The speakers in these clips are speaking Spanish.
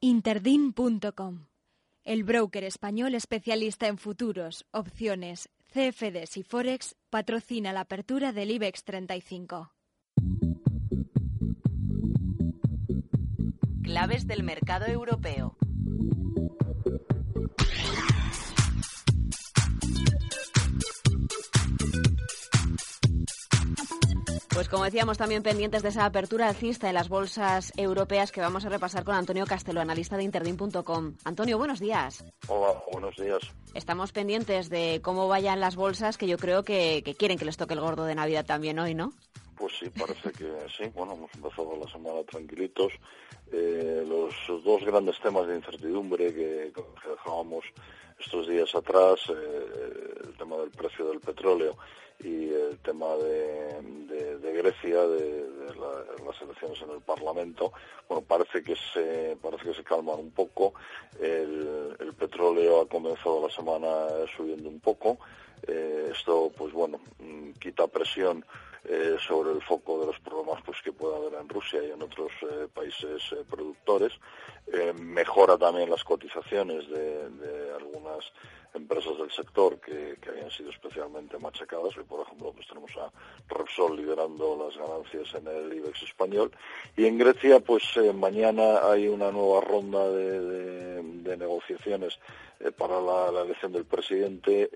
Interdin.com, el broker español especialista en futuros, opciones, CFDs y Forex, patrocina la apertura del IBEX 35. Claves del mercado europeo. Pues como decíamos, también pendientes de esa apertura alcista de las bolsas europeas que vamos a repasar con Antonio Castelo, analista de Interdin.com. Antonio, buenos días. Hola, buenos días. Estamos pendientes de cómo vayan las bolsas, que yo creo que, quieren que les toque el gordo de Navidad también hoy, ¿no? Pues sí, parece que sí. Bueno, hemos empezado la semana tranquilitos. Eh, los dos grandes temas de incertidumbre que, dejábamos estos días atrás, eh, el tema del precio del petróleo y el tema de, Grecia, de, las elecciones en el Parlamento, bueno, parece que se parece que se calman un poco. El, petróleo ha comenzado la semana subiendo un poco. Eh, esto, pues bueno, mm, quita presión eh, sobre el foco de los problemas pues, que pueda haber en Rusia y en otros eh, países productores. mejora también las cotizaciones de algunas empresas del sector que, habían sido especialmente machacadas. Por ejemplo, pues tenemos a Repsol liderando las ganancias en el IBEX español. Y en Grecia, pues eh, mañana hay una nueva ronda de, negociaciones eh, para la, elección del presidente.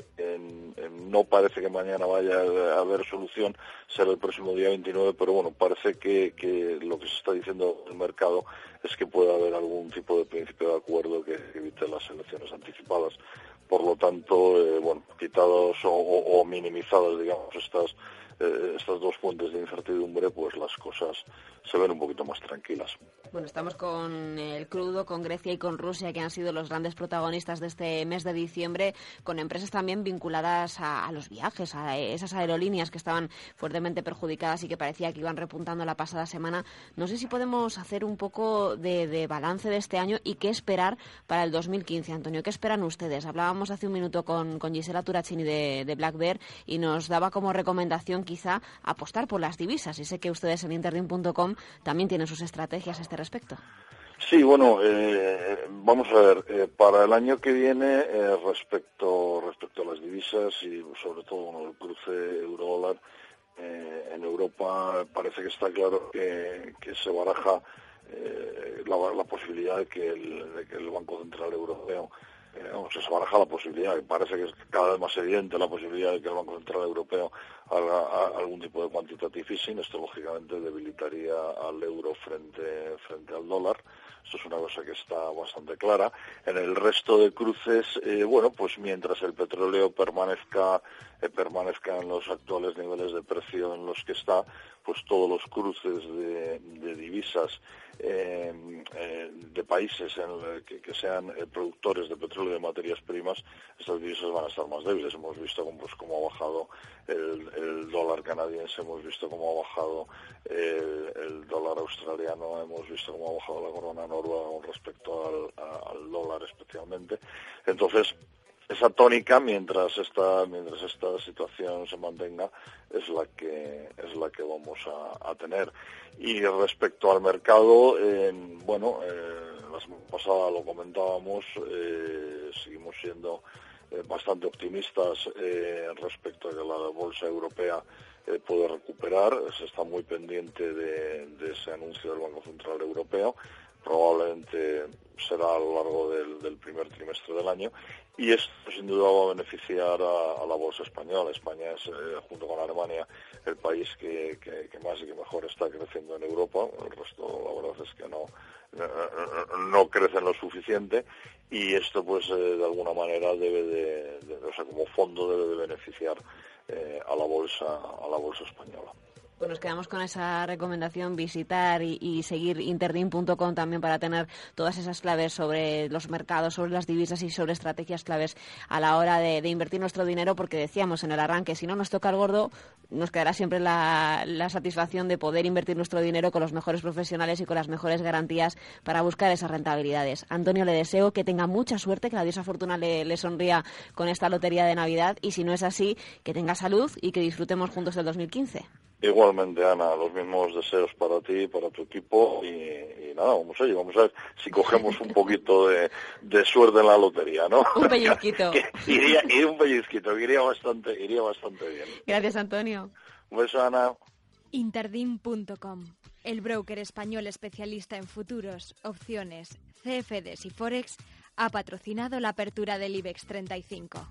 no parece que mañana vaya a haber solución, será el próximo día 29, pero bueno, parece que, lo que se está diciendo en el mercado es que puede haber algún tipo de principio de acuerdo que evite las elecciones anticipadas por lo tanto, eh, bueno, quitados o, minimizados, digamos, estas eh, estas dos fuentes de incertidumbre, pues las cosas se ven un poquito más tranquilas. Bueno, estamos con el crudo, con Grecia y con Rusia, que han sido los grandes protagonistas de este mes de diciembre, con empresas también vinculadas a, los viajes, a esas aerolíneas que estaban fuertemente perjudicadas y que parecía que iban repuntando la pasada semana. No sé si podemos hacer un poco de, balance de este año y qué esperar para el 2015. Antonio, ¿qué esperan ustedes? Hablábamos hace un minuto con, Gisela Turacini de, de Black Bear y nos daba como recomendación quizá apostar por las divisas. Y sé que ustedes en interdin.com también tienen sus estrategias a este respecto. Sí, bueno, eh, vamos a ver, eh, para el año que viene, eh, respecto, respecto a las divisas y sobre todo el cruce euro-dólar, en Europa parece que está claro que, se baraja la, posibilidad de que, de que el Banco Central Europeo se baraja la posibilidad, parece que es cada vez más evidente la posibilidad de que el Banco Central Europeo haga algún tipo de quantitative easing. Esto, lógicamente, debilitaría al euro frente, frente al dólar. Esto es una cosa que está bastante clara. En el resto de cruces, eh, bueno, pues mientras el petróleo permanezca, eh, en los actuales niveles de precio en los que está, pues todos los cruces de, divisas eh, de países que, sean productores de petróleo y de materias primas, estas divisas van a estar más débiles. Hemos visto cómo, pues, cómo ha bajado el, dólar canadiense, hemos visto cómo ha bajado el, dólar australiano, hemos visto cómo ha bajado la corona respecto al, dólar especialmente. Entonces, esa tónica mientras esta mientras esta situación se mantenga es la que es la que vamos a, tener y respecto al mercado bueno eh, la semana pasada lo comentábamos eh, seguimos siendo eh, bastante optimistas respecto a que la bolsa europea puede recuperar. Se está muy pendiente de, ese anuncio del Banco Central Europeo. Probablemente será a lo largo del, primer trimestre del año y esto sin duda va a beneficiar a, la bolsa española. España es, junto con Alemania, el país que, más y que mejor está creciendo en Europa. El resto, la verdad es que no, no crecen lo suficiente y esto pues eh, de alguna manera debe de, o sea como fondo debe de beneficiar eh, a la bolsa a la bolsa española pues nos quedamos con esa recomendación, visitar y, seguir interdin.com también para tener todas esas claves sobre los mercados, sobre las divisas y sobre estrategias claves a la hora de, invertir nuestro dinero, porque decíamos en el arranque, si no nos toca el gordo, nos quedará siempre la, satisfacción de poder invertir nuestro dinero con los mejores profesionales y con las mejores garantías para buscar esas rentabilidades. Antonio, le deseo que tenga mucha suerte, que la diosa fortuna le, le sonría con esta lotería de Navidad y si no es así, que tenga salud y que disfrutemos juntos del 2015. Igualmente, Ana, los mismos deseos para ti, para tu equipo y, nada, vamos a ir, vamos a ver si cogemos un poquito de, suerte en la lotería, ¿no? Un pellizquito. iría, un pellizquito, iría bastante, iría bastante bien. Gracias, Antonio. Un beso, Ana. Interdim.com, el broker español especialista en futuros, opciones, CFDs y Forex, ha patrocinado la apertura del IBEX 35.